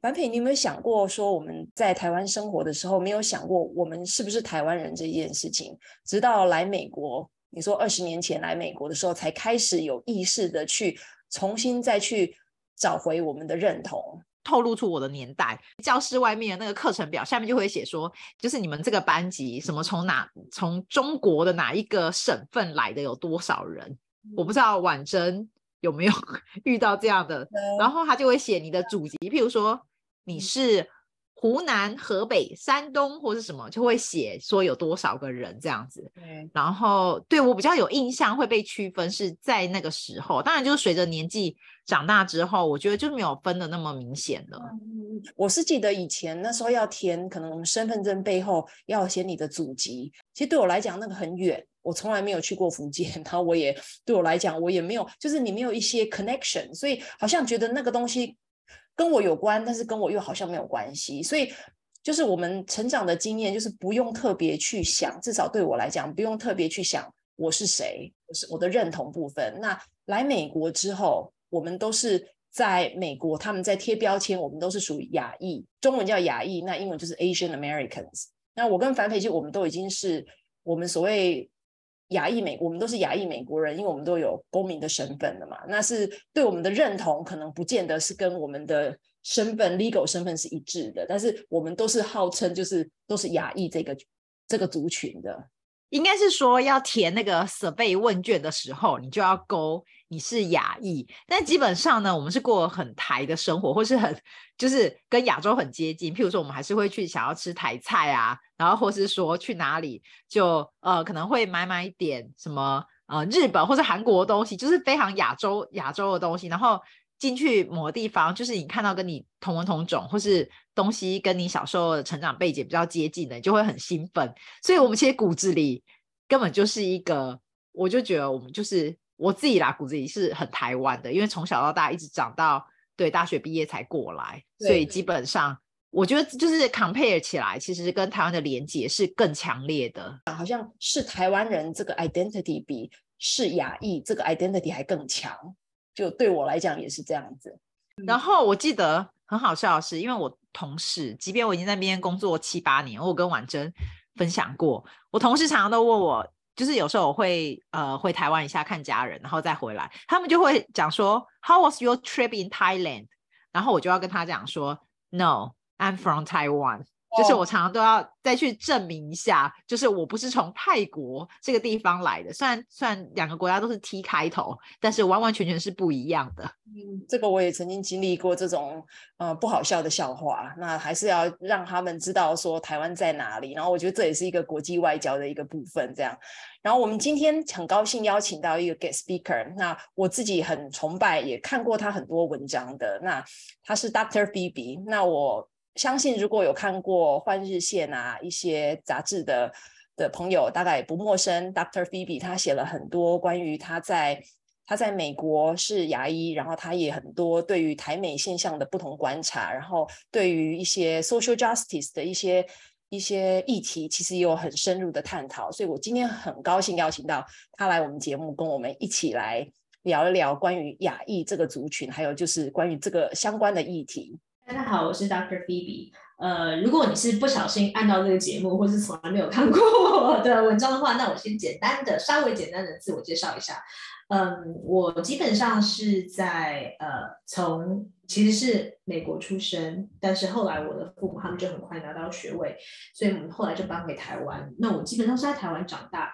凡品，你有没有想过说我们在台湾生活的时候，没有想过我们是不是台湾人这件事情？直到来美国，你说二十年前来美国的时候，才开始有意识的去重新再去找回我们的认同。透露出我的年代，教室外面那个课程表下面就会写说，就是你们这个班级什么从哪从中国的哪一个省份来的有多少人？我不知道婉珍。有没有 遇到这样的？嗯、然后他就会写你的祖籍，譬如说你是湖南、河北、山东或是什么，就会写说有多少个人这样子。嗯、然后对我比较有印象会被区分是在那个时候，当然就是随着年纪长大之后，我觉得就没有分的那么明显了。嗯、我是记得以前那时候要填，可能我们身份证背后要写你的祖籍，其实对我来讲那个很远。我从来没有去过福建，然后我也对我来讲，我也没有，就是你没有一些 connection，所以好像觉得那个东西跟我有关，但是跟我又好像没有关系。所以就是我们成长的经验，就是不用特别去想，至少对我来讲，不用特别去想我是谁，我是我的认同部分。那来美国之后，我们都是在美国，他们在贴标签，我们都是属于亚裔，中文叫亚裔，那英文就是 Asian Americans。那我跟樊培基我们都已经是我们所谓。亚裔美，我们都是亚裔美国人，因为我们都有公民的身份的嘛。那是对我们的认同，可能不见得是跟我们的身份 legal 身份是一致的，但是我们都是号称就是都是亚裔这个这个族群的。应该是说要填那个 survey 问卷的时候，你就要勾你是亚裔。但基本上呢，我们是过很台的生活，或是很就是跟亚洲很接近。譬如说，我们还是会去想要吃台菜啊，然后或是说去哪里就呃可能会买买一点什么呃日本或是韩国的东西，就是非常亚洲亚洲的东西，然后。进去某个地方，就是你看到跟你同文同种，或是东西跟你小时候的成长背景比较接近的，你就会很兴奋。所以，我们其实骨子里根本就是一个，我就觉得我们就是我自己啦，骨子里是很台湾的，因为从小到大一直长到对大学毕业才过来，所以基本上我觉得就是 compare 起来，其实跟台湾的连结是更强烈的，好像是台湾人这个 identity 比是亚裔这个 identity 还更强。就对我来讲也是这样子，然后我记得很好笑的是，因为我同事，即便我已经在那边工作七八年，我跟婉珍分享过，我同事常常都问我，就是有时候我会呃回台湾一下看家人，然后再回来，他们就会讲说，How was your trip in Thailand？然后我就要跟他讲说，No，I'm from Taiwan。就是我常常都要再去证明一下，就是我不是从泰国这个地方来的。虽然虽然两个国家都是 T 开头，但是完完全全是不一样的。嗯，这个我也曾经经历过这种呃不好笑的笑话。那还是要让他们知道说台湾在哪里。然后我觉得这也是一个国际外交的一个部分。这样，然后我们今天很高兴邀请到一个 guest speaker。那我自己很崇拜，也看过他很多文章的。那他是 Dr. Phoebe。那我。相信如果有看过《幻日线》啊一些杂志的的朋友，大概也不陌生。Dr. Phoebe 他写了很多关于他在他在美国是牙医，然后他也很多对于台美现象的不同观察，然后对于一些 social justice 的一些一些议题，其实也有很深入的探讨。所以我今天很高兴邀请到他来我们节目，跟我们一起来聊一聊关于亚裔这个族群，还有就是关于这个相关的议题。大家好，我是 Dr. Phoebe。呃，如果你是不小心按到这个节目，或是从来没有看过我的文章的话，那我先简单的、稍微简单的自我介绍一下。嗯，我基本上是在呃，从其实是美国出生，但是后来我的父母他们就很快拿到学位，所以我们后来就搬回台湾。那我基本上是在台湾长大，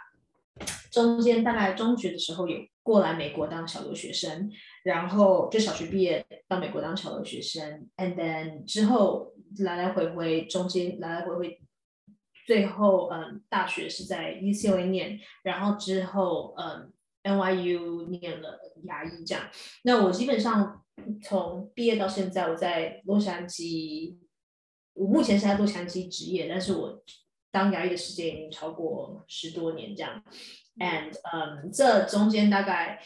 中间大概中学的时候有过来美国当小留学生。然后就小学毕业到美国当小留学生，and then 之后来来回回，中间来来回回，最后嗯大学是在 UCLA 念，然后之后嗯 NYU 念了牙医这样。那我基本上从毕业到现在，我在洛杉矶我目前是在洛杉矶执业，但是我当牙医的时间已经超过十多年这样。And 嗯，这中间大概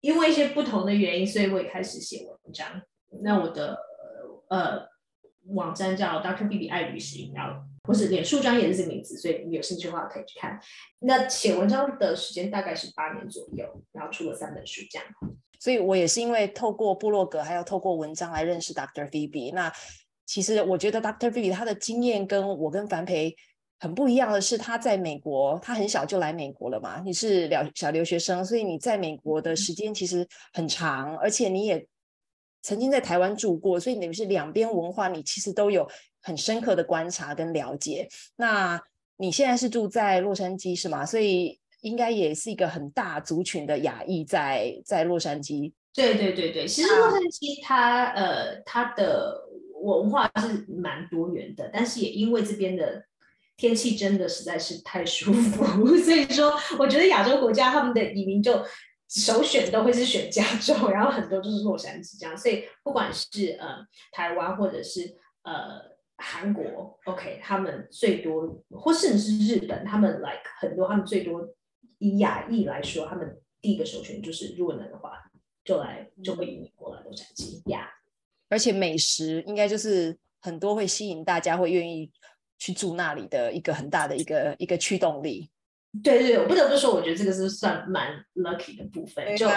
因为一些不同的原因，所以我也开始写文章。那我的呃网站叫 Dr. Phoebe 爱旅行，然后不是脸书专也是这名字，所以你有兴趣的话可以去看。那写文章的时间大概是八年左右，然后出了三本书这样。所以我也是因为透过部落格，还有透过文章来认识 Dr. Phoebe。那其实我觉得 Dr. Phoebe 他的经验跟我跟樊培很不一样的是，他在美国，他很小就来美国了嘛。你是小小留学生，所以你在美国的时间其实很长，而且你也曾经在台湾住过，所以等于是两边文化你其实都有很深刻的观察跟了解。那你现在是住在洛杉矶是吗？所以应该也是一个很大族群的亚裔在在洛杉矶。对对对对，其实洛杉矶它呃它的文化是蛮多元的，但是也因为这边的。天气真的实在是太舒服，所以说我觉得亚洲国家他们的移民就首选都会是选加州，然后很多就是洛杉矶这样。所以不管是呃台湾或者是呃韩国，OK，他们最多或甚至是日本，他们 like 很多他们最多以亚裔来说，他们第一个首选就是如果能的话就来就会移民过来洛杉矶呀。而且美食应该就是很多会吸引大家会愿意。去住那里的一个很大的一个一个驱动力，对对，我不得不说，我觉得这个是算蛮 lucky 的部分。就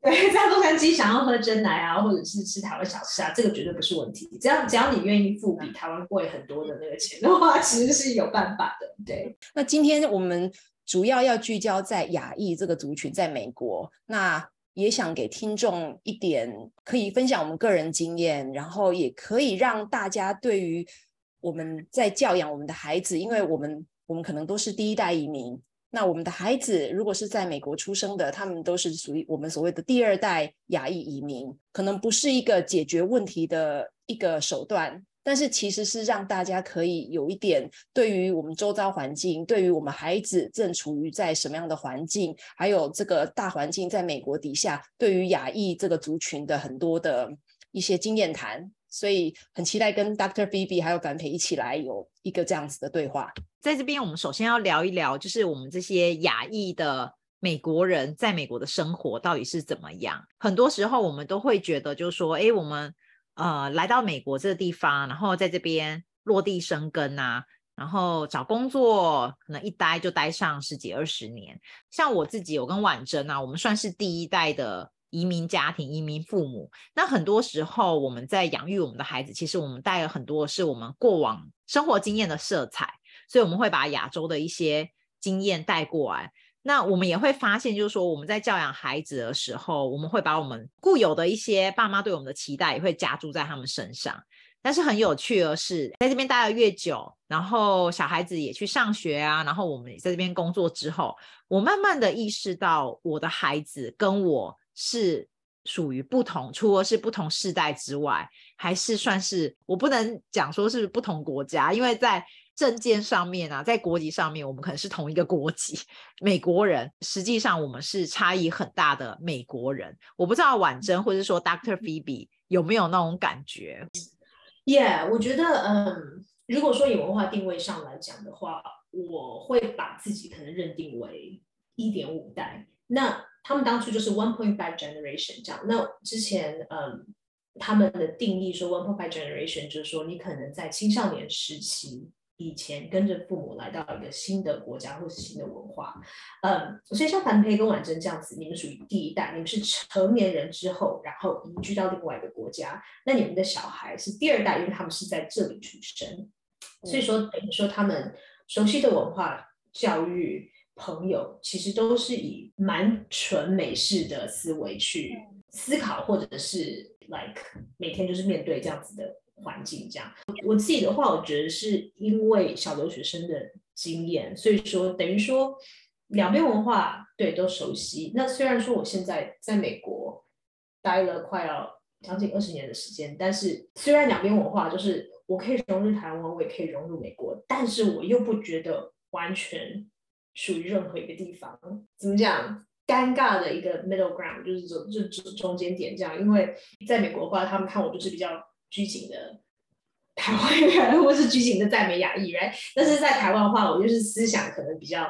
对，在洛杉矶想要喝真奶啊，或者是吃台湾小吃啊，这个绝对不是问题。只要只要你愿意付比台湾贵很多的那个钱的话，其实是有办法的。对，那今天我们主要要聚焦在亚裔这个族群，在美国，那也想给听众一点可以分享我们个人经验，然后也可以让大家对于。我们在教养我们的孩子，因为我们我们可能都是第一代移民。那我们的孩子如果是在美国出生的，他们都是属于我们所谓的第二代亚裔移民，可能不是一个解决问题的一个手段，但是其实是让大家可以有一点对于我们周遭环境，对于我们孩子正处于在什么样的环境，还有这个大环境在美国底下，对于亚裔这个族群的很多的一些经验谈。所以很期待跟 Dr. Phoebe 还有樊培一起来有一个这样子的对话。在这边，我们首先要聊一聊，就是我们这些亚裔的美国人在美国的生活到底是怎么样。很多时候，我们都会觉得，就是说，哎，我们呃来到美国这个地方，然后在这边落地生根啊，然后找工作，可能一待就待上十几二十年。像我自己，我跟婉珍啊，我们算是第一代的。移民家庭、移民父母，那很多时候我们在养育我们的孩子，其实我们带了很多是我们过往生活经验的色彩，所以我们会把亚洲的一些经验带过来。那我们也会发现，就是说我们在教养孩子的时候，我们会把我们固有的一些爸妈对我们的期待，也会加注在他们身上。但是很有趣的是，在这边待了越久，然后小孩子也去上学啊，然后我们在这边工作之后，我慢慢的意识到，我的孩子跟我。是属于不同，除了是不同世代之外，还是算是我不能讲说是不同国家，因为在证件上面啊，在国籍上面，我们可能是同一个国籍，美国人，实际上我们是差异很大的美国人。我不知道婉珍或者说 Dr. Phoebe 有没有那种感觉？Yeah，我觉得，嗯，如果说以文化定位上来讲的话，我会把自己可能认定为一点五代。那他们当初就是 one point five generation 这样。那之前，嗯，他们的定义说 one point five generation 就是说，你可能在青少年时期以前跟着父母来到一个新的国家或是新的文化，嗯，所以像樊培跟婉珍这样子，你们属于第一代，你们是成年人之后，然后移居到另外一个国家，那你们的小孩是第二代，因为他们是在这里出生，所以说等于说他们熟悉的文化教育。朋友其实都是以蛮纯美式的思维去思考，或者是 like 每天就是面对这样子的环境。这样，我自己的话，我觉得是因为小留学生的经验，所以说等于说两边文化对都熟悉。那虽然说我现在在美国待了快要将近二十年的时间，但是虽然两边文化就是我可以融入台湾，我也可以融入美国，但是我又不觉得完全。属于任何一个地方，怎么讲？尴尬的一个 middle ground，就是中就中中间点这样。因为在美国的话，他们看我就是比较拘谨的台湾人，或是拘谨的赞美亚裔人。但是在台湾的话，我就是思想可能比较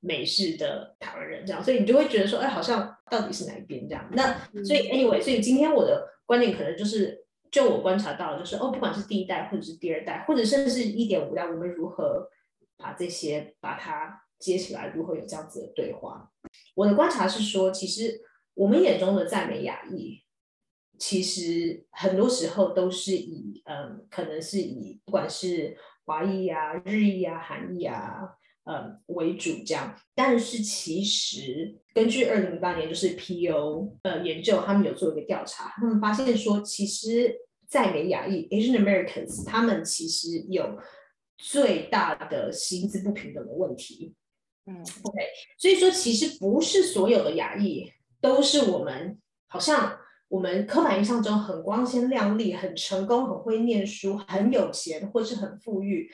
美式的台湾人这样，所以你就会觉得说，哎，好像到底是哪一边这样？那所以 anyway，所以今天我的观点可能就是，就我观察到，就是哦，不管是第一代或者是第二代，或者甚至是一点五代，我们如何把这些把它接起来，如何有这样子的对话？我的观察是说，其实我们眼中的赞美亚裔，其实很多时候都是以嗯，可能是以不管是华裔啊、日裔啊、韩裔啊。嗯，为主这样，但是其实根据二零零八年就是 PO 呃研究，他们有做一个调查，他们发现说，其实在美亚裔 Asian Americans 他们其实有最大的薪资不平等的问题。嗯，OK，所以说其实不是所有的亚裔都是我们好像我们刻板印象中很光鲜亮丽、很成功、很会念书、很有钱或是很富裕。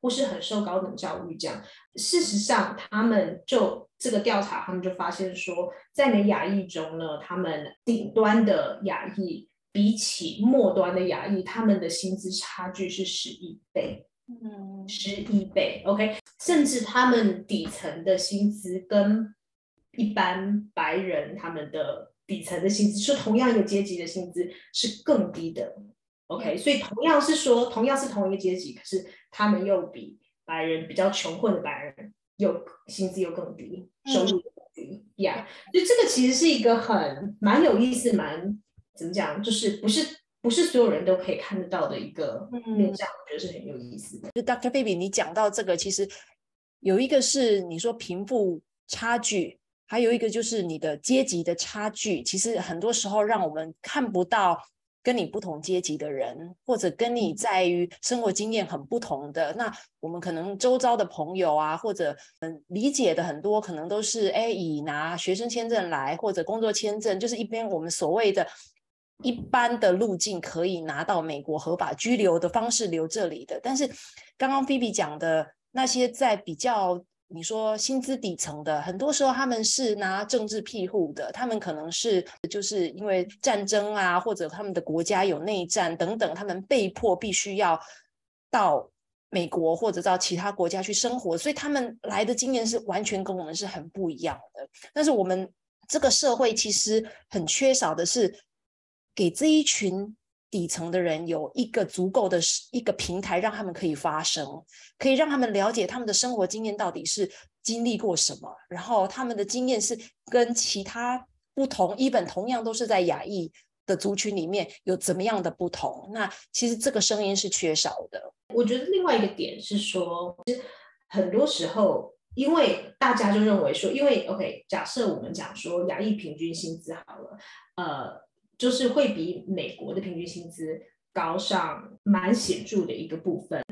或是很受高等教育这样，事实上，他们就这个调查，他们就发现说，在美亚裔中呢，他们顶端的亚裔比起末端的亚裔，他们的薪资差距是十一倍，嗯，十一倍，OK，甚至他们底层的薪资跟一般白人他们的底层的薪资，是同样一个阶级的薪资是更低的。OK，所以同样是说，同样是同一个阶级，可是他们又比白人比较穷困的白人又薪资又更低，收入更低呀。所以这个其实是一个很蛮有意思，蛮怎么讲，就是不是不是所有人都可以看得到的一个面向，我觉得是很有意思的。就 Doctor Baby，你讲到这个，其实有一个是你说贫富差距，还有一个就是你的阶级的差距，其实很多时候让我们看不到。跟你不同阶级的人，或者跟你在于生活经验很不同的，那我们可能周遭的朋友啊，或者嗯理解的很多，可能都是哎以拿学生签证来，或者工作签证，就是一边我们所谓的一般的路径可以拿到美国合法居留的方式留这里的。但是刚刚菲比讲的那些在比较。你说薪资底层的，很多时候他们是拿政治庇护的，他们可能是就是因为战争啊，或者他们的国家有内战等等，他们被迫必须要到美国或者到其他国家去生活，所以他们来的经验是完全跟我们是很不一样的。但是我们这个社会其实很缺少的是给这一群。底层的人有一个足够的一个平台，让他们可以发声，可以让他们了解他们的生活经验到底是经历过什么，然后他们的经验是跟其他不同，一本同样都是在亚裔的族群里面有怎么样的不同。那其实这个声音是缺少的。我觉得另外一个点是说，其实很多时候，因为大家就认为说，因为 OK，假设我们讲说亚裔平均薪资好了，呃。就是会比美国的平均薪资高上蛮显著的一个部分。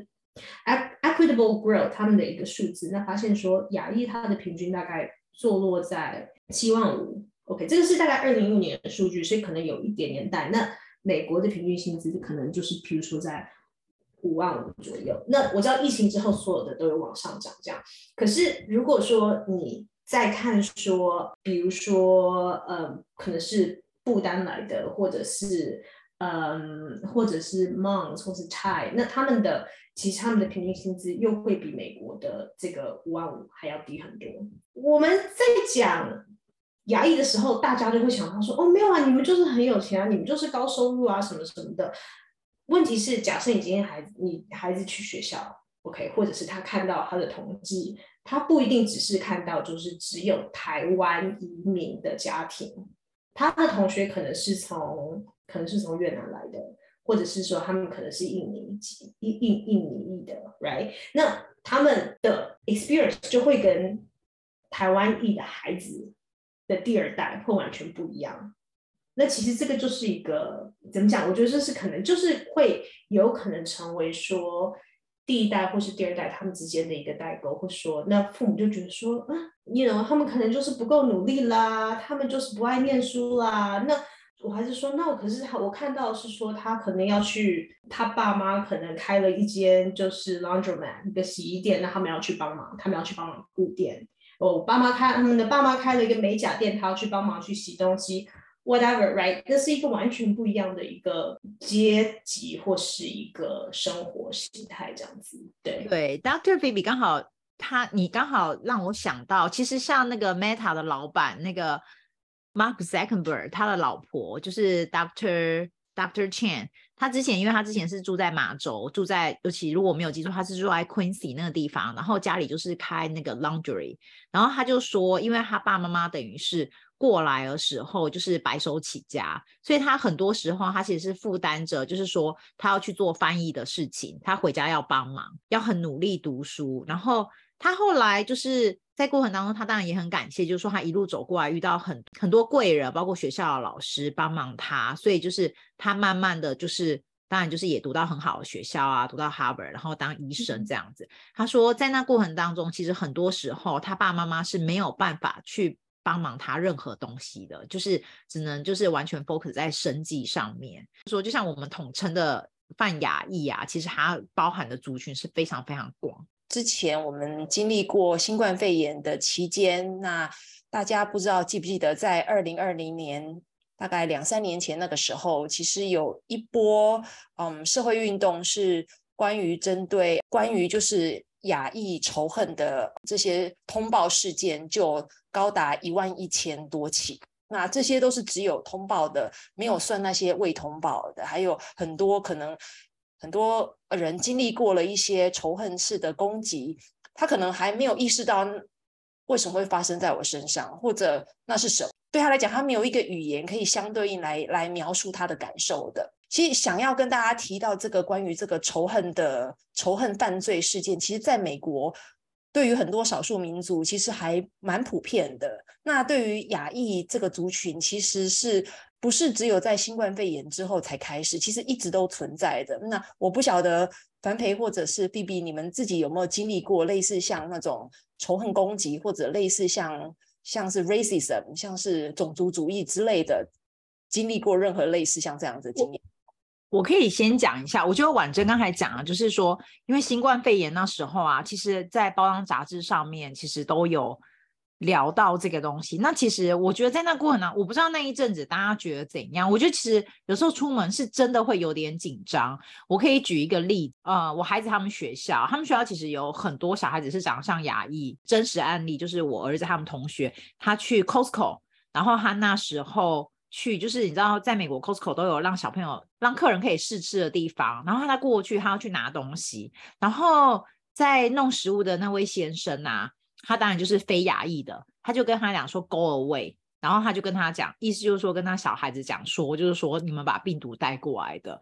Equitable Growth 他们的一个数字，那发现说亚裔它的平均大概坐落在七万五。OK，这个是大概二零一五年的数据，所以可能有一点年代。那美国的平均薪资可能就是譬如说在五万五左右。那我知道疫情之后所有的都有往上涨，这样。可是如果说你再看说，比如说呃，可能是。负担来的，或者是嗯，或者是 Hmong 或是 Thai，那他们的其实他们的平均薪资又会比美国的这个五万五还要低很多。我们在讲牙裔的时候，大家就会想到说，哦，没有啊，你们就是很有钱啊，你们就是高收入啊，什么什么的。问题是，假设你今天孩子，你孩子去学校，OK，或者是他看到他的统计，他不一定只是看到就是只有台湾移民的家庭。他的同学可能是从可能是从越南来的，或者是说他们可能是印尼籍印印印尼裔的，right？那他们的 experience 就会跟台湾裔的孩子的第二代会完全不一样。那其实这个就是一个怎么讲？我觉得这是可能就是会有可能成为说。第一代或是第二代，他们之间的一个代沟，或说，那父母就觉得说，啊，you know, 他们可能就是不够努力啦，他们就是不爱念书啦。那我还是说，那我可是我看到是说，他可能要去，他爸妈可能开了一间就是 laundromat 一个洗衣店，那他们要去帮忙，他们要去帮忙顾店。我爸妈开他们的爸妈开了一个美甲店，他要去帮忙去洗东西。whatever，right？这是一个完全不一样的一个阶级或是一个生活形态，这样子。对对，Dr. Phoebe 刚好他，你刚好让我想到，其实像那个 Meta 的老板那个 Mark Zuckerberg，他的老婆就是 Doctor Doctor Chen。他之前，因为他之前是住在马州，住在尤其如果没有记错，他是住在 Quincy 那个地方，然后家里就是开那个 laundry，然后他就说，因为他爸爸妈妈等于是过来的时候就是白手起家，所以他很多时候他其实是负担着，就是说他要去做翻译的事情，他回家要帮忙，要很努力读书，然后他后来就是。在过程当中，他当然也很感谢，就是说他一路走过来，遇到很很多贵人，包括学校的老师帮忙他，所以就是他慢慢的就是，当然就是也读到很好的学校啊，读到 Harvard，然后当医生这样子。他说，在那过程当中，其实很多时候他爸爸妈妈是没有办法去帮忙他任何东西的，就是只能就是完全 focus 在生计上面。说就像我们统称的泛亚裔啊，其实它包含的族群是非常非常广。之前我们经历过新冠肺炎的期间，那大家不知道记不记得，在二零二零年，大概两三年前那个时候，其实有一波嗯社会运动是关于针对关于就是亚裔仇恨的这些通报事件，就高达一万一千多起。那这些都是只有通报的，没有算那些未通报的，还有很多可能。很多人经历过了一些仇恨式的攻击，他可能还没有意识到为什么会发生在我身上，或者那是什么。对他来讲，他没有一个语言可以相对应来来描述他的感受的。其实想要跟大家提到这个关于这个仇恨的仇恨犯罪事件，其实在美国，对于很多少数民族其实还蛮普遍的。那对于亚裔这个族群，其实是。不是只有在新冠肺炎之后才开始，其实一直都存在的。那我不晓得樊培或者是 B B，你们自己有没有经历过类似像那种仇恨攻击，或者类似像像是 racism，像是种族主义之类的，经历过任何类似像这样子的经验？我可以先讲一下，我觉得婉珍刚才讲了，就是说，因为新冠肺炎那时候啊，其实在包装杂志上面其实都有。聊到这个东西，那其实我觉得在那过程呢，我不知道那一阵子大家觉得怎样。我觉得其实有时候出门是真的会有点紧张。我可以举一个例子，呃，我孩子他们学校，他们学校其实有很多小孩子是长相亚裔，真实案例就是我儿子他们同学，他去 Costco，然后他那时候去，就是你知道，在美国 Costco 都有让小朋友让客人可以试吃的地方，然后他过去，他要去拿东西，然后在弄食物的那位先生啊。他当然就是非亚裔的，他就跟他讲说 “go away”，然后他就跟他讲，意思就是说跟他小孩子讲说，就是说你们把病毒带过来的。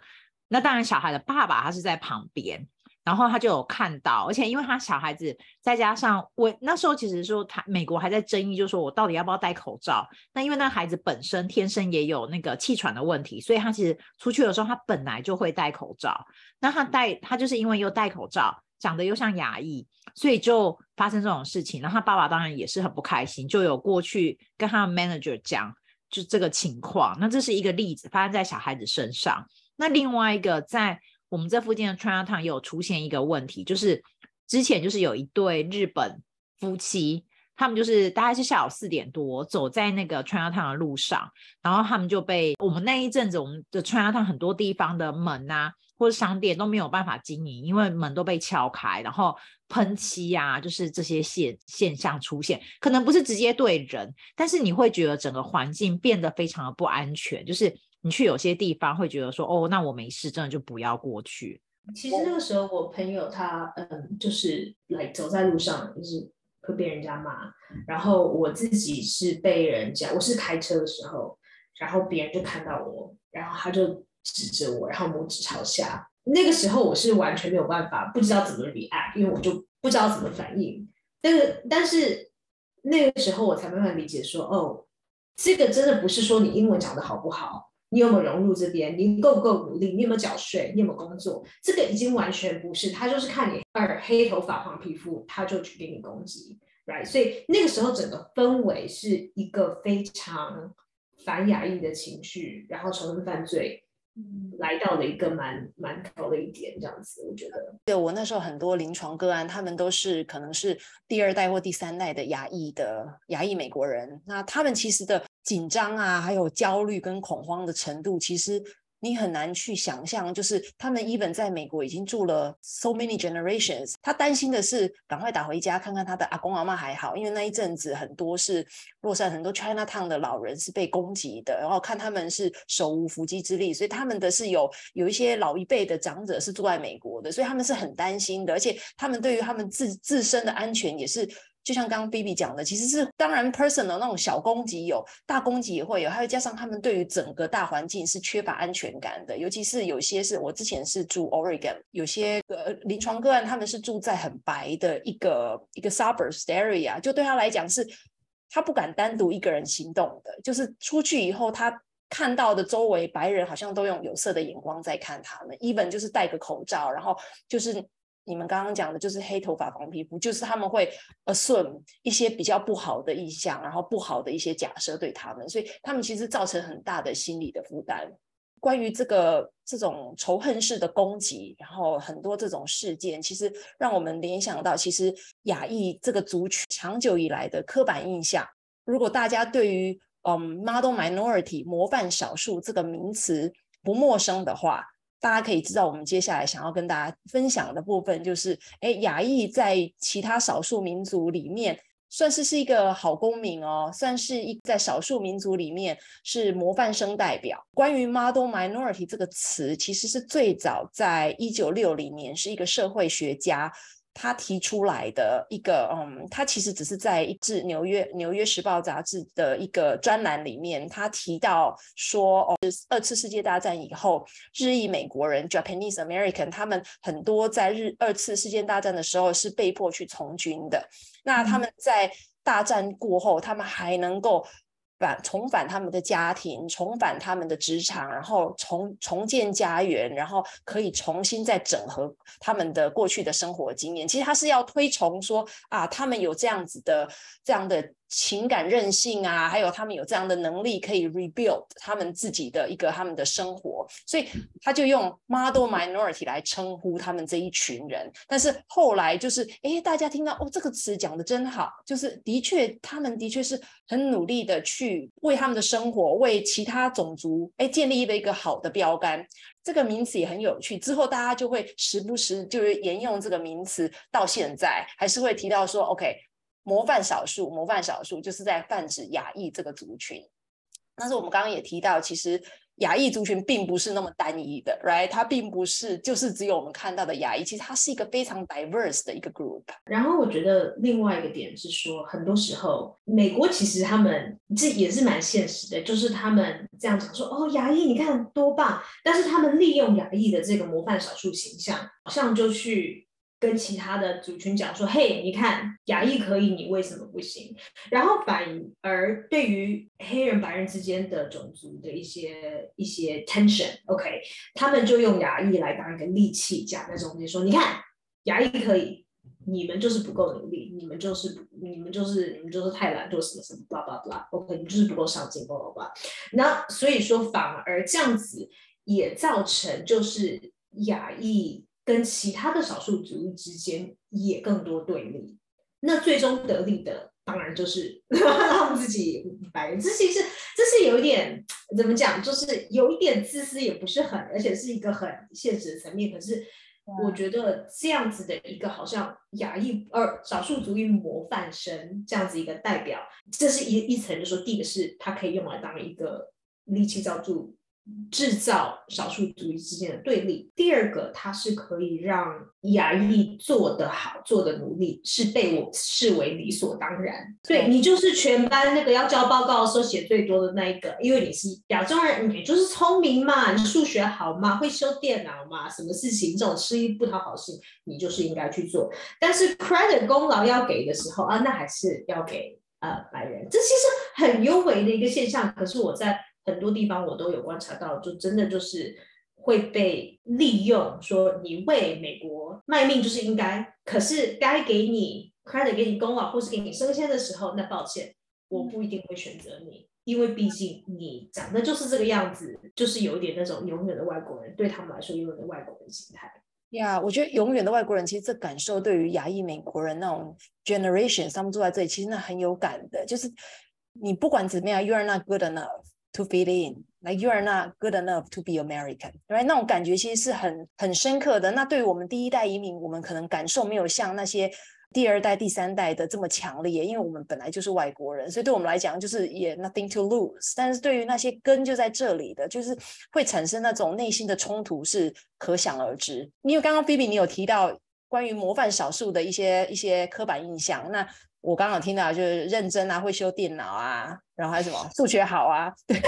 那当然，小孩的爸爸他是在旁边，然后他就有看到，而且因为他小孩子再加上我那时候其实说他美国还在争议，就是说我到底要不要戴口罩。那因为那孩子本身天生也有那个气喘的问题，所以他其实出去的时候他本来就会戴口罩。那他戴他就是因为又戴口罩。长得又像牙医，所以就发生这种事情。然后他爸爸当然也是很不开心，就有过去跟他的 manager 讲，就这个情况。那这是一个例子，发生在小孩子身上。那另外一个，在我们这附近的 Chinatown 也有出现一个问题，就是之前就是有一对日本夫妻，他们就是大概是下午四点多走在那个川沙烫的路上，然后他们就被我们那一阵子我们的川沙烫很多地方的门啊。或者商店都没有办法经营，因为门都被敲开，然后喷漆呀，就是这些现现象出现，可能不是直接对人，但是你会觉得整个环境变得非常的不安全。就是你去有些地方会觉得说，哦，那我没事，真的就不要过去。其实那个时候我朋友他嗯，就是来走在路上，就是会被人家骂，然后我自己是被人家，我是开车的时候，然后别人就看到我，然后他就。指着我，然后拇指朝下。那个时候我是完全没有办法，不知道怎么 react，因为我就不知道怎么反应。但是，但是那个时候我才慢慢理解说，哦，这个真的不是说你英文讲的好不好，你有没有融入这边，你够不够努力，你有没有缴税，你有没有工作，这个已经完全不是。他就是看你二黑头发黄皮肤，他就去给你攻击，right？所以那个时候整个氛围是一个非常反亚裔的情绪，然后仇恨犯罪。来到了一个蛮蛮高的一点，这样子，我觉得。对，我那时候很多临床个案，他们都是可能是第二代或第三代的亚裔的亚裔美国人，那他们其实的紧张啊，还有焦虑跟恐慌的程度，其实。你很难去想象，就是他们 even 在美国已经住了 so many generations，他担心的是赶快打回家看看他的阿公阿妈还好，因为那一阵子很多是洛杉很多 Chinatown 的老人是被攻击的，然后看他们是手无缚鸡之力，所以他们的是有有一些老一辈的长者是住在美国的，所以他们是很担心的，而且他们对于他们自自身的安全也是。就像刚刚 BB 讲的，其实是当然 personal 那种小攻击有，大攻击也会有，还有加上他们对于整个大环境是缺乏安全感的，尤其是有些是我之前是住 Oregon，有些呃临床个案他们是住在很白的一个一个 suburbs area，就对他来讲是他不敢单独一个人行动的，就是出去以后他看到的周围白人好像都用有色的眼光在看他们，even 就是戴个口罩，然后就是。你们刚刚讲的就是黑头发黄皮肤，就是他们会 assume 一些比较不好的印象，然后不好的一些假设对他们，所以他们其实造成很大的心理的负担。关于这个这种仇恨式的攻击，然后很多这种事件，其实让我们联想到，其实亚裔这个族群长久以来的刻板印象。如果大家对于嗯 model minority 模范少数这个名词不陌生的话，大家可以知道，我们接下来想要跟大家分享的部分就是，哎，亚裔在其他少数民族里面算是是一个好公民哦，算是一在少数民族里面是模范生代表。关于 model minority 这个词，其实是最早在一九六零年，是一个社会学家。他提出来的一个，嗯，他其实只是在一次纽约纽约时报杂志的一个专栏里面，他提到说，哦，二次世界大战以后，日裔美国人 （Japanese American） 他们很多在日二次世界大战的时候是被迫去从军的，那他们在大战过后，他们还能够。重返他们的家庭，重返他们的职场，然后重重建家园，然后可以重新再整合他们的过去的生活经验。其实他是要推崇说啊，他们有这样子的这样的。情感韧性啊，还有他们有这样的能力，可以 rebuild 他们自己的一个他们的生活，所以他就用 model minority 来称呼他们这一群人。但是后来就是，哎，大家听到哦，这个词讲的真好，就是的确，他们的确是很努力的去为他们的生活，为其他种族，哎，建立了一个好的标杆。这个名词也很有趣，之后大家就会时不时就是沿用这个名词，到现在还是会提到说，OK。模范少数，模范少数就是在泛指亚裔这个族群。但是我们刚刚也提到，其实亚裔族群并不是那么单一的，right？它并不是就是只有我们看到的亚裔，其实它是一个非常 diverse 的一个 group。然后我觉得另外一个点是说，很多时候美国其实他们这也是蛮现实的，就是他们这样讲说，哦，亚裔你看多棒，但是他们利用亚裔的这个模范少数形象，好像就去。跟其他的族群讲说，嘿，你看亚裔可以，你为什么不行？然后反而对于黑人白人之间的种族的一些一些 tension，OK，他们就用亚裔来当一个利器，夹在中间说，你看亚裔可以，你们就是不够努力，你们就是你们就是你们就是太懒惰，什么什么，blah blah blah，OK，你就是不够上进，blah blah blah。那所以说反而这样子也造成就是亚裔。跟其他的少数族裔之间也更多对立，那最终得利的当然就是 他们自己白人。这其实这是有一点怎么讲，就是有一点自私，也不是很，而且是一个很现实的层面。可是我觉得这样子的一个好像亚裔呃少数族裔模范生这样子一个代表，这是一一层，就是说第一个是他可以用来当一个利器造就。制造少数族裔之间的对立。第二个，它是可以让亚裔做得好、做得努力，是被我视为理所当然。对，你就是全班那个要交报告的时候写最多的那一个，因为你是亚洲人，你就是聪明嘛，你数学好嘛，会修电脑嘛，什么事情这种吃力不讨好事，你就是应该去做。但是 credit 功劳要给的时候啊，那还是要给呃白人。这其实很幽微的一个现象。可是我在。很多地方我都有观察到，就真的就是会被利用，说你为美国卖命就是应该，可是该给你 credit 给你功劳或是给你升迁的时候，那抱歉，我不一定会选择你。因为毕竟你长得就是这个样子，就是有一点那种永远的外国人，对他们来说永远的外国人心态。呀，yeah, 我觉得永远的外国人，其实这感受对于亚裔美国人那种 generation，他们坐在这里，其实那很有感的。就是你不管怎么样，you are not good enough to fit in，like you are not good enough to be American，right？那种感觉其实是很很深刻的。那对于我们第一代移民，我们可能感受没有像那些。第二代、第三代的这么强烈，因为我们本来就是外国人，所以对我们来讲就是也 nothing to lose。但是对于那些根就在这里的，就是会产生那种内心的冲突，是可想而知。因为刚刚 bb 你有提到关于模范少数的一些一些刻板印象，那。我刚刚有听到，就是认真啊，会修电脑啊，然后还有什么 数学好啊，对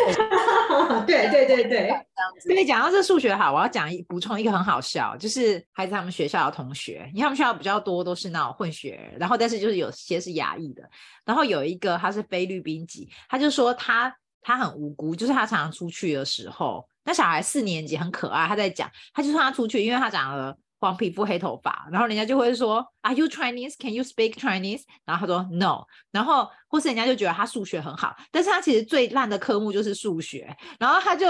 对对对对，跟你 讲到这数学好，我要讲一补充一个很好笑，就是孩子他们学校的同学，因为他们学校比较多都是那种混血，然后但是就是有些是亚裔的，然后有一个他是菲律宾籍，他就说他他很无辜，就是他常常出去的时候，那小孩四年级很可爱，他在讲，他就说他出去，因为他长了。黄皮肤黑头发，然后人家就会说，Are you Chinese? Can you speak Chinese? 然后他说 No，然后或是人家就觉得他数学很好，但是他其实最烂的科目就是数学，然后他就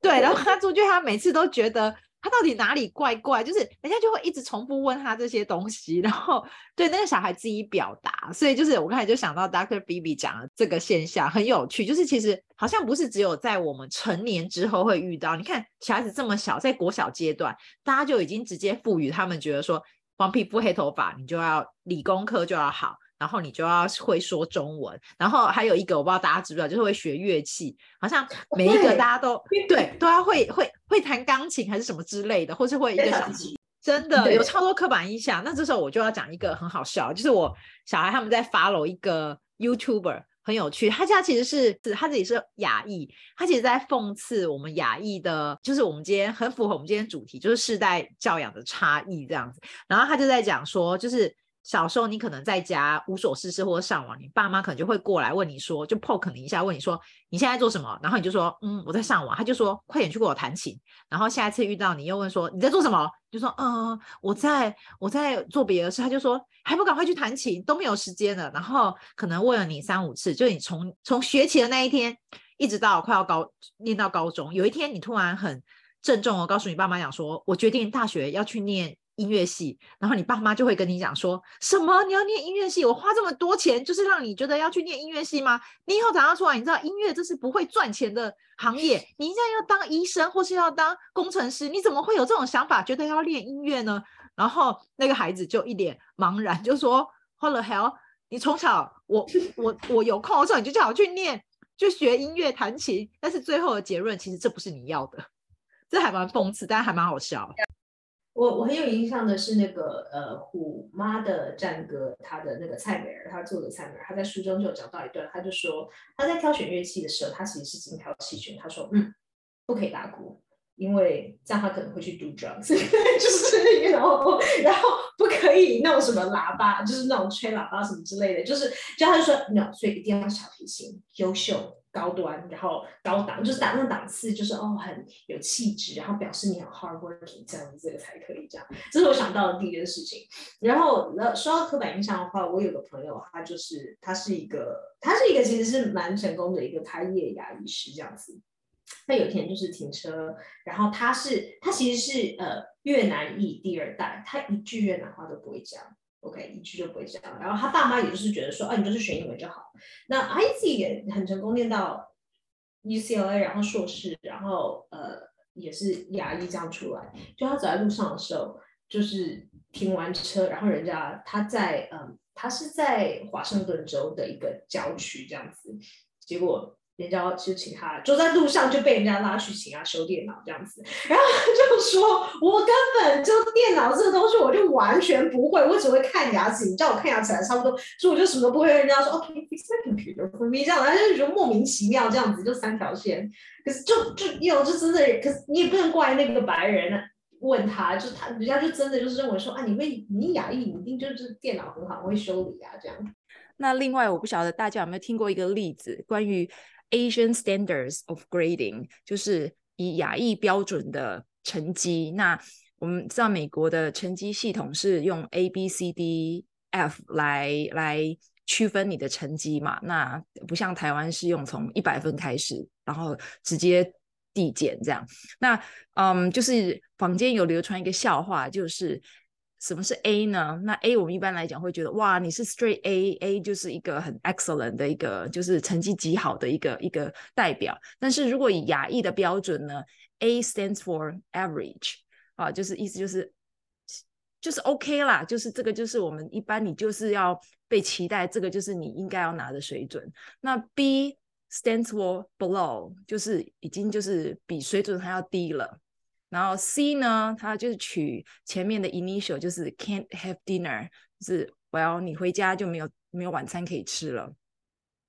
对，然后他出去，他每次都觉得。他到底哪里怪怪？就是人家就会一直重复问他这些东西，然后对那个小孩自己表达。所以就是我刚才就想到 Dr. Phoebe 讲的这个现象很有趣，就是其实好像不是只有在我们成年之后会遇到。你看小孩子这么小，在国小阶段，大家就已经直接赋予他们觉得说黄皮肤黑头发，你就要理工科就要好。然后你就要会说中文，然后还有一个我不知道大家知不知道，就是会学乐器，好像每一个大家都对，对都要会会会弹钢琴还是什么之类的，或是会一个小提，真的有超多刻板印象。那这时候我就要讲一个很好笑，就是我小孩他们在 follow 一个 YouTuber，很有趣，他家其实是他自己是亚裔，他其实在讽刺我们亚裔的，就是我们今天很符合我们今天主题，就是世代教养的差异这样子。然后他就在讲说，就是。小时候你可能在家无所事事或者上网，你爸妈可能就会过来问你说，就 poke 你一下，问你说你现在做什么？然后你就说嗯，我在上网。他就说快点去给我弹琴。然后下一次遇到你又问说你在做什么？就说嗯，我在我在做别的事。他就说还不赶快去弹琴，都没有时间了。然后可能问了你三五次，就你从从学琴的那一天一直到快要高念到高中，有一天你突然很郑重的告诉你爸妈讲说，我决定大学要去念。音乐系，然后你爸妈就会跟你讲说什么？你要念音乐系，我花这么多钱，就是让你觉得要去念音乐系吗？你以后长大出来，你知道音乐这是不会赚钱的行业，你现在要当医生或是要当工程师，你怎么会有这种想法，觉得要练音乐呢？然后那个孩子就一脸茫然，就说：“What the hell？你从小我我我有空的时候你就叫我去念，就学音乐弹琴，但是最后的结论其实这不是你要的，这还蛮讽刺，但还蛮好笑。”我我很有印象的是那个呃虎妈的战歌，他的那个蔡美儿，他做的蔡美儿，他在书中就有讲到一段，他就说他在挑选乐器的时候，他其实是精挑细选。他说，嗯，不可以打鼓，因为这样他可能会去 do drugs，就是然后然后不可以弄什么喇叭，就是那种吹喇叭什么之类的，就是就他就说 no，所以一定要小提琴，优秀。高端，然后高档，就是打那档次，就是哦很有气质，然后表示你很 hard working，这样子这个才可以这样。这是我想到的第一件事情。然后，那说到刻板印象的话，我有个朋友，他就是他是一个，他是一个其实是蛮成功的一个开业牙医师这样子。他有一天就是停车，然后他是他其实是呃越南裔第二代，他一句越南话都不会讲。OK，一句就不会讲。然后他爸妈也就是觉得说，啊，你就是学英文就好。那他自己也很成功，念到 UCLA，然后硕士，然后呃也是牙医这样出来。就他走在路上的时候，就是停完车，然后人家他在嗯，他是在华盛顿州的一个郊区这样子，结果。人家就请他，走在路上就被人家拉去请他修电脑这样子，然后他就说：“我根本就电脑这个东西我就完全不会，我只会看牙齿，你叫我看牙齿还差不多，所以我就什么都不会。”人家说：“OK，fix my computer for me。”这样，他就觉得莫名其妙这样子，就三条线。可是就就有就真的，可是你也不能怪那个白人啊，问他就他人家就真的就是认为说啊，你会你亚裔，你一定就是电脑很好，会修理啊这样。那另外我不晓得大家有没有听过一个例子，关于。Asian standards of grading 就是以亚裔标准的成绩。那我们知道美国的成绩系统是用 A B C D F 来来区分你的成绩嘛。那不像台湾是用从一百分开始，然后直接递减这样。那嗯，就是坊间有流传一个笑话，就是。什么是 A 呢？那 A 我们一般来讲会觉得哇，你是 straight A，A 就是一个很 excellent 的一个，就是成绩极好的一个一个代表。但是如果以亚裔的标准呢，A stands for average 啊，就是意思就是就是 OK 啦，就是这个就是我们一般你就是要被期待，这个就是你应该要拿的水准。那 B stands for below，就是已经就是比水准还要低了。然后 C 呢，它就是取前面的 initial，就是 can't have dinner，就是 well 你回家就没有没有晚餐可以吃了。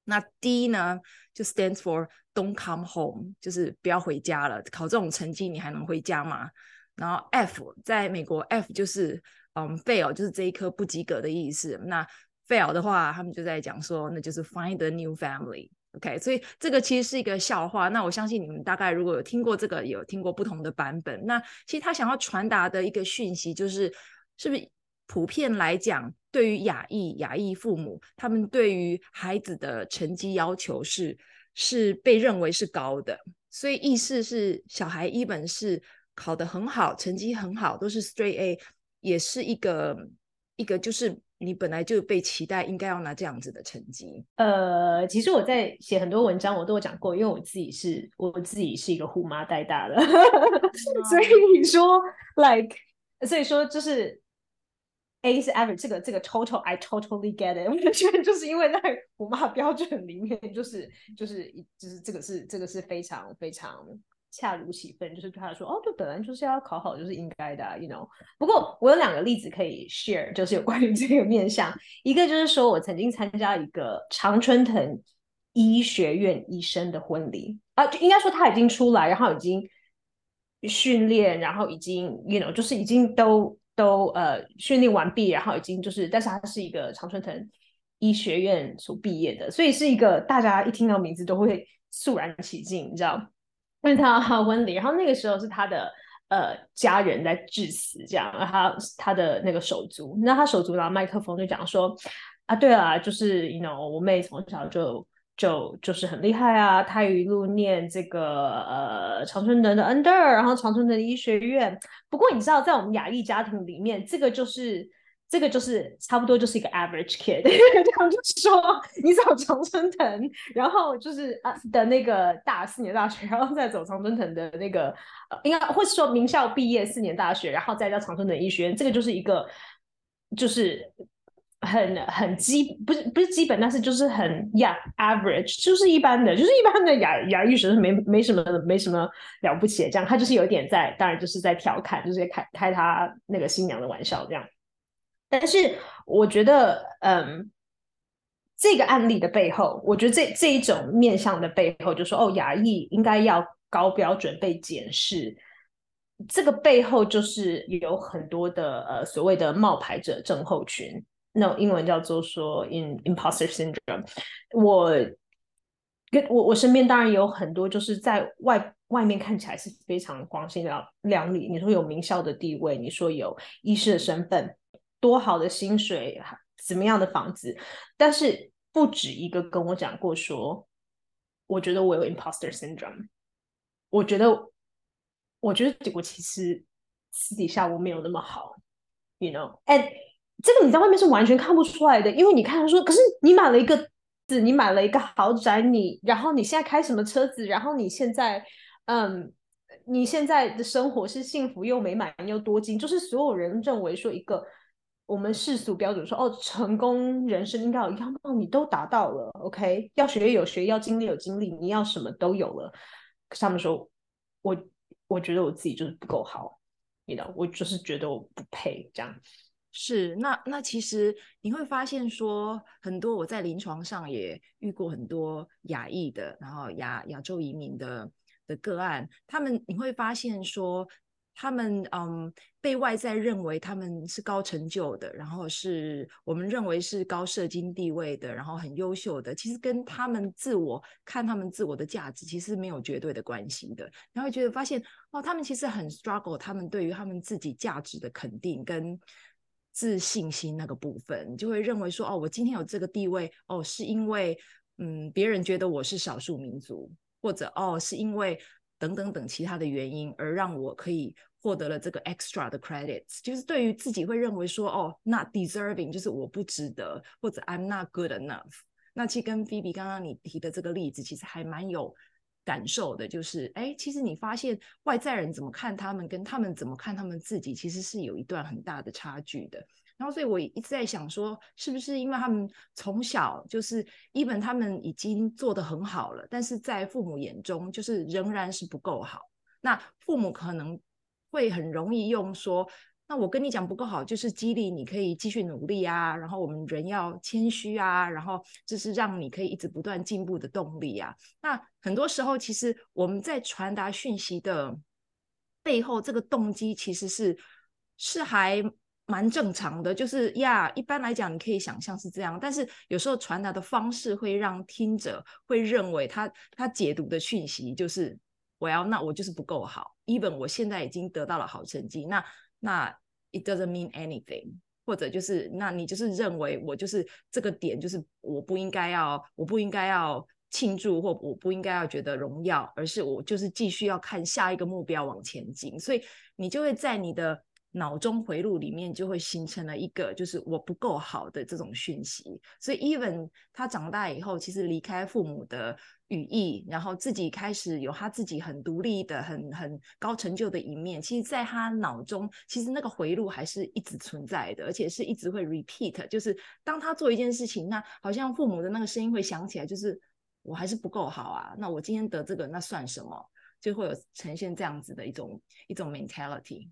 那 D 呢，就 stands for don't come home，就是不要回家了。考这种成绩你还能回家吗？然后 F 在美国 F 就是嗯 fail，就是这一科不及格的意思。那 fail 的话，他们就在讲说，那就是 find a new family。OK，所以这个其实是一个笑话。那我相信你们大概如果有听过这个，有听过不同的版本。那其实他想要传达的一个讯息就是，是不是普遍来讲，对于亚裔亚裔父母，他们对于孩子的成绩要求是是被认为是高的。所以意思是，小孩一本是考得很好，成绩很好，都是 Straight A，也是一个一个就是。你本来就被期待应该要拿这样子的成绩。呃，其实我在写很多文章，我都有讲过，因为我自己是我自己是一个虎妈带大的，所以你说 like，所以说就是 A 是 average，这个这个 total I totally get it，我觉得就是因为在虎妈标准里面，就是就是就是这个是这个是非常非常。恰如其分，就是对他说，哦，就本来就是要考好，就是应该的，you know。不过我有两个例子可以 share，就是有关于这个面向。一个就是说我曾经参加一个常春藤医学院医生的婚礼啊，就应该说他已经出来，然后已经训练，然后已经，you know，就是已经都都呃训练完毕，然后已经就是，但是他是一个常春藤医学院所毕业的，所以是一个大家一听到名字都会肃然起敬，你知道。因为他婚礼，然后那个时候是他的呃家人在致辞，这样，他他的那个手足，那他手足拿麦克风就讲说啊，对啊，就是 you know 我妹从小就就就是很厉害啊，她一路念这个呃常春藤的 Under，然后常春藤医学院。不过你知道，在我们亚裔家庭里面，这个就是。这个就是差不多就是一个 average kid，这样就说你走常春藤，然后就是啊的那个大四年大学，然后再走常春藤的那个，呃、应该或是说名校毕业四年大学，然后再到常春藤医学院，这个就是一个就是很很基不是不是基本，但是就是很 yeah average，就是一般的，就是一般的亚亚裔学生没没什么没什么了不起的，这样他就是有点在，当然就是在调侃，就是在开开他那个新娘的玩笑这样。但是我觉得，嗯，这个案例的背后，我觉得这这一种面向的背后，就说，哦，牙医应该要高标准被检视，这个背后就是有很多的呃所谓的冒牌者症候群，那英文叫做说 in imposter syndrome。我跟我我身边当然有很多，就是在外外面看起来是非常光鲜亮亮丽，你说有名校的地位，你说有医师的身份。多好的薪水，怎么样的房子？但是不止一个跟我讲过说，我觉得我有 imposter syndrome。我觉得，我觉得我其实私底下我没有那么好，you know。哎这个你在外面是完全看不出来的，因为你看他说，可是你买了一个子，你买了一个豪宅，你然后你现在开什么车子？然后你现在，嗯，你现在的生活是幸福又美满又多金，就是所有人认为说一个。我们世俗标准说，哦，成功人生应该有一样貌，你都达到了，OK？要学有学，要经历有经历，你要什么都有了。可是他们说，我我觉得我自己就是不够好，你知道，我就是觉得我不配这样。是，那那其实你会发现说，很多我在临床上也遇过很多亚裔的，然后亚亚洲移民的的个案，他们你会发现说。他们嗯，被外在认为他们是高成就的，然后是我们认为是高社经地位的，然后很优秀的，其实跟他们自我看他们自我的价值其实没有绝对的关系的。然后觉得发现哦，他们其实很 struggle，他们对于他们自己价值的肯定跟自信心那个部分，就会认为说，哦，我今天有这个地位，哦，是因为，嗯，别人觉得我是少数民族，或者哦，是因为等等等其他的原因而让我可以获得了这个 extra 的 credits，就是对于自己会认为说，哦，not deserving，就是我不值得，或者 I'm not good enough。那其实跟 Phoebe 刚刚你提的这个例子，其实还蛮有。感受的就是，哎，其实你发现外在人怎么看他们，跟他们怎么看他们自己，其实是有一段很大的差距的。然后，所以我一直在想说，是不是因为他们从小就是，even 他们已经做得很好了，但是在父母眼中，就是仍然是不够好。那父母可能会很容易用说。那我跟你讲不够好，就是激励你可以继续努力啊，然后我们人要谦虚啊，然后这是让你可以一直不断进步的动力啊。那很多时候，其实我们在传达讯息的背后，这个动机其实是是还蛮正常的，就是呀，一般来讲你可以想象是这样，但是有时候传达的方式会让听者会认为他他解读的讯息就是我要那我就是不够好，even 我现在已经得到了好成绩，那。那 it doesn't mean anything，或者就是那你就是认为我就是这个点，就是我不应该要，我不应该要庆祝，或我不应该要觉得荣耀，而是我就是继续要看下一个目标往前进，所以你就会在你的。脑中回路里面就会形成了一个，就是我不够好的这种讯息。所以，even 他长大以后，其实离开父母的羽翼，然后自己开始有他自己很独立的、很很高成就的一面。其实，在他脑中，其实那个回路还是一直存在的，而且是一直会 repeat。就是当他做一件事情，那好像父母的那个声音会响起来，就是我还是不够好啊。那我今天得这个，那算什么？就会有呈现这样子的一种一种 mentality。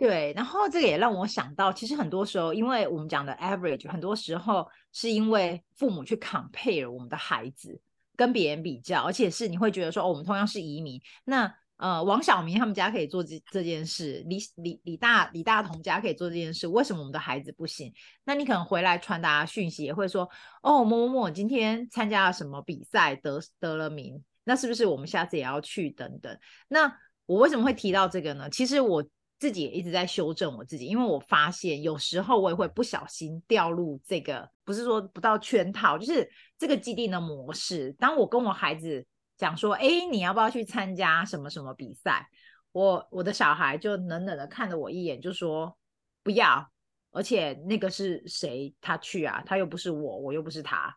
对，然后这个也让我想到，其实很多时候，因为我们讲的 average，很多时候是因为父母去 compare 我们的孩子跟别人比较，而且是你会觉得说，哦，我们同样是移民，那呃，王小明他们家可以做这这件事，李李李大李大同家可以做这件事，为什么我们的孩子不行？那你可能回来传达讯息也会说，哦，某某某今天参加了什么比赛，得得了名，那是不是我们下次也要去？等等。那我为什么会提到这个呢？其实我。自己也一直在修正我自己，因为我发现有时候我也会不小心掉入这个，不是说不到圈套，就是这个既定的模式。当我跟我孩子讲说：“哎，你要不要去参加什么什么比赛？”我我的小孩就冷冷的看了我一眼，就说：“不要。”而且那个是谁？他去啊，他又不是我，我又不是他。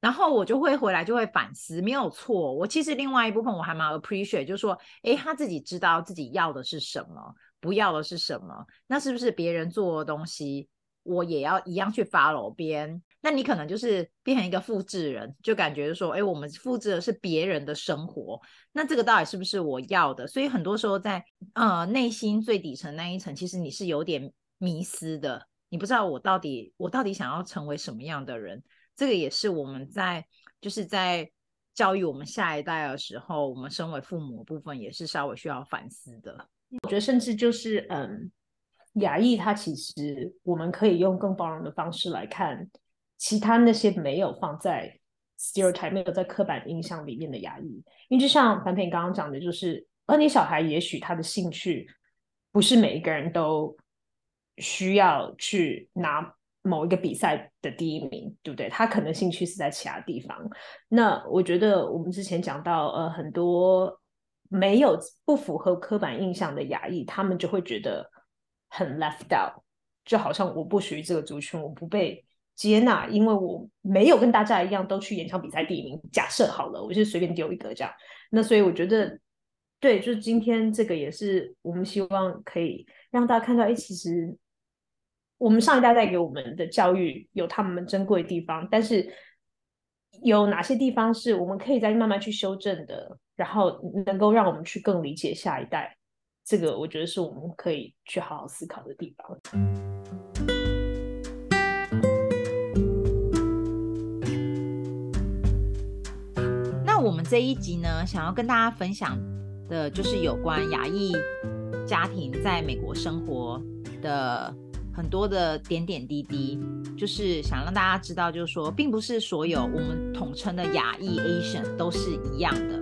然后我就会回来就会反思，没有错。我其实另外一部分我还蛮 appreciate，就是说：“哎，他自己知道自己要的是什么。”不要的是什么？那是不是别人做的东西，我也要一样去 follow 别人？那你可能就是变成一个复制人，就感觉说，哎，我们复制的是别人的生活，那这个到底是不是我要的？所以很多时候在呃内心最底层那一层，其实你是有点迷思的，你不知道我到底我到底想要成为什么样的人。这个也是我们在就是在教育我们下一代的时候，我们身为父母的部分也是稍微需要反思的。我觉得甚至就是，嗯，亚裔他其实我们可以用更包容的方式来看其他那些没有放在 stereotype 没有在刻板印象里面的亚裔，因为就像凡平刚刚讲的，就是，而你小孩也许他的兴趣不是每一个人都需要去拿某一个比赛的第一名，对不对？他可能兴趣是在其他地方。那我觉得我们之前讲到，呃，很多。没有不符合刻板印象的亚裔，他们就会觉得很 left out，就好像我不属于这个族群，我不被接纳，因为我没有跟大家一样都去演唱比赛第一名。假设好了，我就随便丢一个这样。那所以我觉得，对，就是今天这个也是我们希望可以让大家看到，哎，其实我们上一代带给我们的教育有他们珍贵的地方，但是有哪些地方是我们可以再慢慢去修正的？然后能够让我们去更理解下一代，这个我觉得是我们可以去好好思考的地方。那我们这一集呢，想要跟大家分享的就是有关亚裔家庭在美国生活的很多的点点滴滴，就是想让大家知道，就是说，并不是所有我们统称的亚裔 Asian 都是一样的。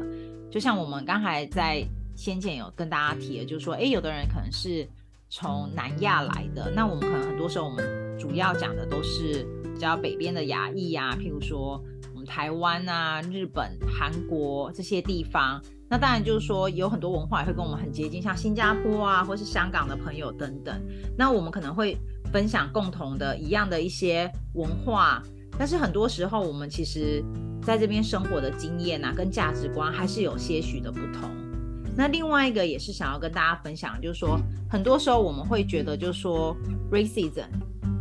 就像我们刚才在先前有跟大家提的，就是说，哎，有的人可能是从南亚来的，那我们可能很多时候我们主要讲的都是比较北边的亚裔啊，譬如说我们台湾啊、日本、韩国这些地方。那当然就是说有很多文化也会跟我们很接近，像新加坡啊，或是香港的朋友等等。那我们可能会分享共同的一样的一些文化，但是很多时候我们其实在这边生活的经验啊，跟价值观还是有些许的不同。那另外一个也是想要跟大家分享，就是说，很多时候我们会觉得，就是说，racism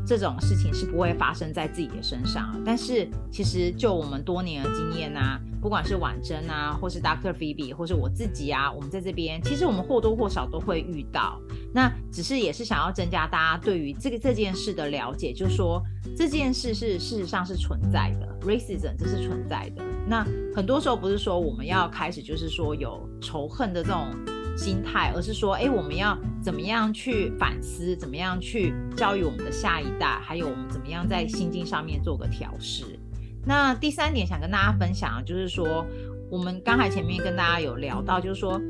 这种事情是不会发生在自己的身上，但是其实就我们多年的经验啊。不管是婉珍啊，或是 Dr. Phoebe，或是我自己啊，我们在这边，其实我们或多或少都会遇到。那只是也是想要增加大家对于这个这件事的了解，就是说这件事是事实上是存在的，racism 这是存在的。那很多时候不是说我们要开始就是说有仇恨的这种心态，而是说，哎，我们要怎么样去反思，怎么样去教育我们的下一代，还有我们怎么样在心境上面做个调试。那第三点想跟大家分享，就是说，我们刚才前面跟大家有聊到，就是说，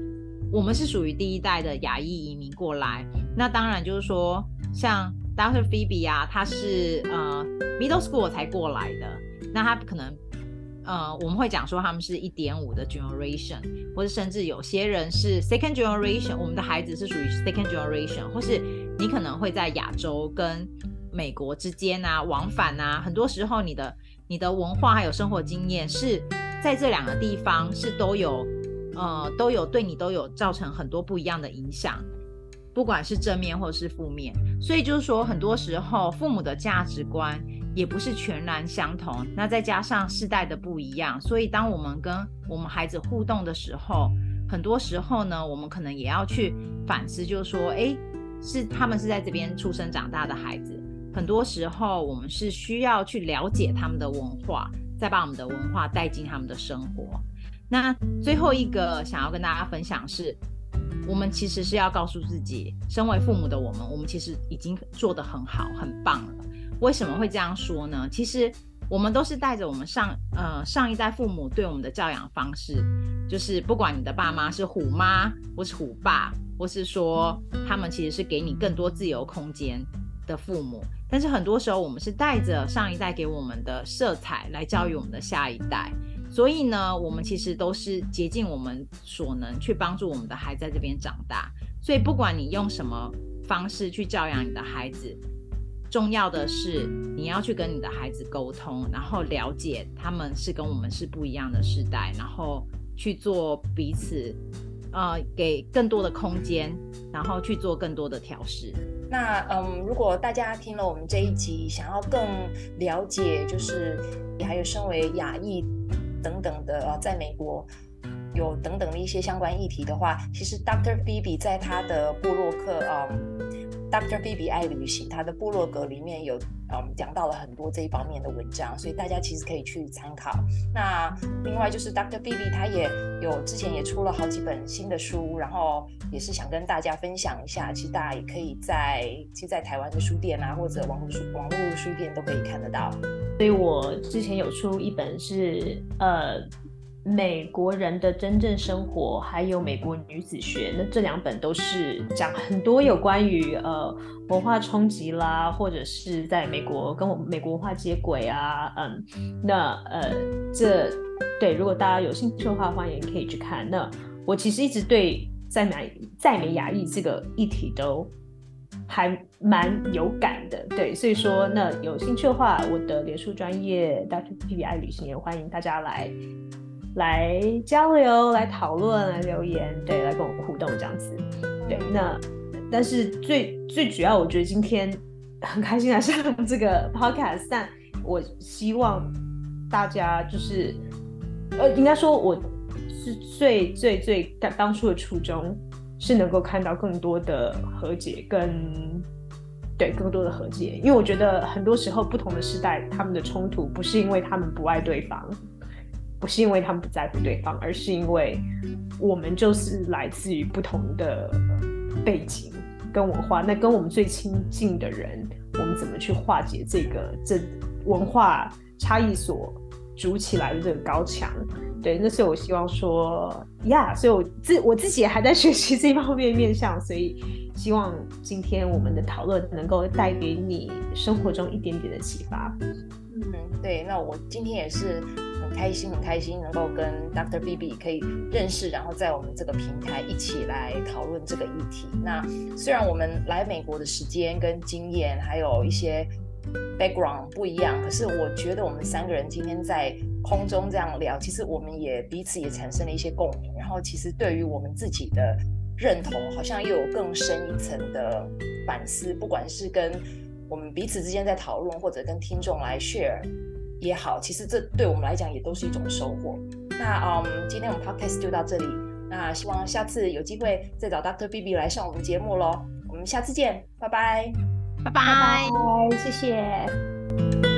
我们是属于第一代的亚裔移民过来。那当然就是说，像 Dr. Phoebe 啊，他是呃 Middle School 才过来的，那他可能呃我们会讲说他们是一点五的 Generation，或者甚至有些人是 Second Generation，我们的孩子是属于 Second Generation，或是你可能会在亚洲跟美国之间啊往返啊，很多时候你的。你的文化还有生活经验是在这两个地方是都有，呃，都有对你都有造成很多不一样的影响，不管是正面或是负面。所以就是说，很多时候父母的价值观也不是全然相同。那再加上世代的不一样，所以当我们跟我们孩子互动的时候，很多时候呢，我们可能也要去反思，就是说，诶，是他们是在这边出生长大的孩子。很多时候，我们是需要去了解他们的文化，再把我们的文化带进他们的生活。那最后一个想要跟大家分享是，我们其实是要告诉自己，身为父母的我们，我们其实已经做得很好、很棒了。为什么会这样说呢？其实我们都是带着我们上呃上一代父母对我们的教养方式，就是不管你的爸妈是虎妈或是虎爸，或是说他们其实是给你更多自由空间的父母。但是很多时候，我们是带着上一代给我们的色彩来教育我们的下一代，所以呢，我们其实都是竭尽我们所能去帮助我们的孩子在这边长大。所以，不管你用什么方式去教养你的孩子，重要的是你要去跟你的孩子沟通，然后了解他们是跟我们是不一样的世代，然后去做彼此。呃，给更多的空间，然后去做更多的调试。那嗯，如果大家听了我们这一集，想要更了解，就是还有身为亚裔等等的，呃，在美国有等等的一些相关议题的话，其实 Dr. Phoebe 在他的部落客，嗯。Dr. B B 爱旅行，他的部落格里面有嗯讲到了很多这一方面的文章，所以大家其实可以去参考。那另外就是 Dr. B B 他也有之前也出了好几本新的书，然后也是想跟大家分享一下。其实大家也可以在其实在台湾的书店啊，或者网络书网络书店都可以看得到。所以我之前有出一本是呃。美国人的真正生活，还有美国女子学，那这两本都是讲很多有关于呃文化冲击啦，或者是在美国跟我们美国文化接轨啊，嗯，那呃这对，如果大家有兴趣的话，欢迎可以去看。那我其实一直对在美在美亚裔这个议题都还蛮有感的，对，所以说那有兴趣的话，我的脸书专业 Dr. Phoebe 爱旅行也欢迎大家来。来交流、来讨论、来留言，对，来跟我互动这样子，对。那但是最最主要，我觉得今天很开心来上这个 podcast，但我希望大家就是，呃，应该说我是最最最当初的初衷是能够看到更多的和解跟对更多的和解，因为我觉得很多时候不同的时代，他们的冲突不是因为他们不爱对方。不是因为他们不在乎对方，而是因为我们就是来自于不同的背景跟文化。那跟我们最亲近的人，我们怎么去化解这个这文化差异所筑起来的这个高墙？对，那是我希望说呀 所以我自我自己也还在学习这方面面向，所以希望今天我们的讨论能够带给你生活中一点点的启发。嗯，对，那我今天也是很开心，很开心能够跟 Dr. B B 可以认识，然后在我们这个平台一起来讨论这个议题。那虽然我们来美国的时间跟经验还有一些 background 不一样，可是我觉得我们三个人今天在空中这样聊，其实我们也彼此也产生了一些共鸣，然后其实对于我们自己的认同，好像又有更深一层的反思。不管是跟我们彼此之间在讨论，或者跟听众来 share 也好，其实这对我们来讲也都是一种收获。那嗯，今天我们 podcast 就到这里，那希望下次有机会再找 Dr. Phoebe 来上我们节目喽。我们下次见，拜拜，拜拜，谢谢。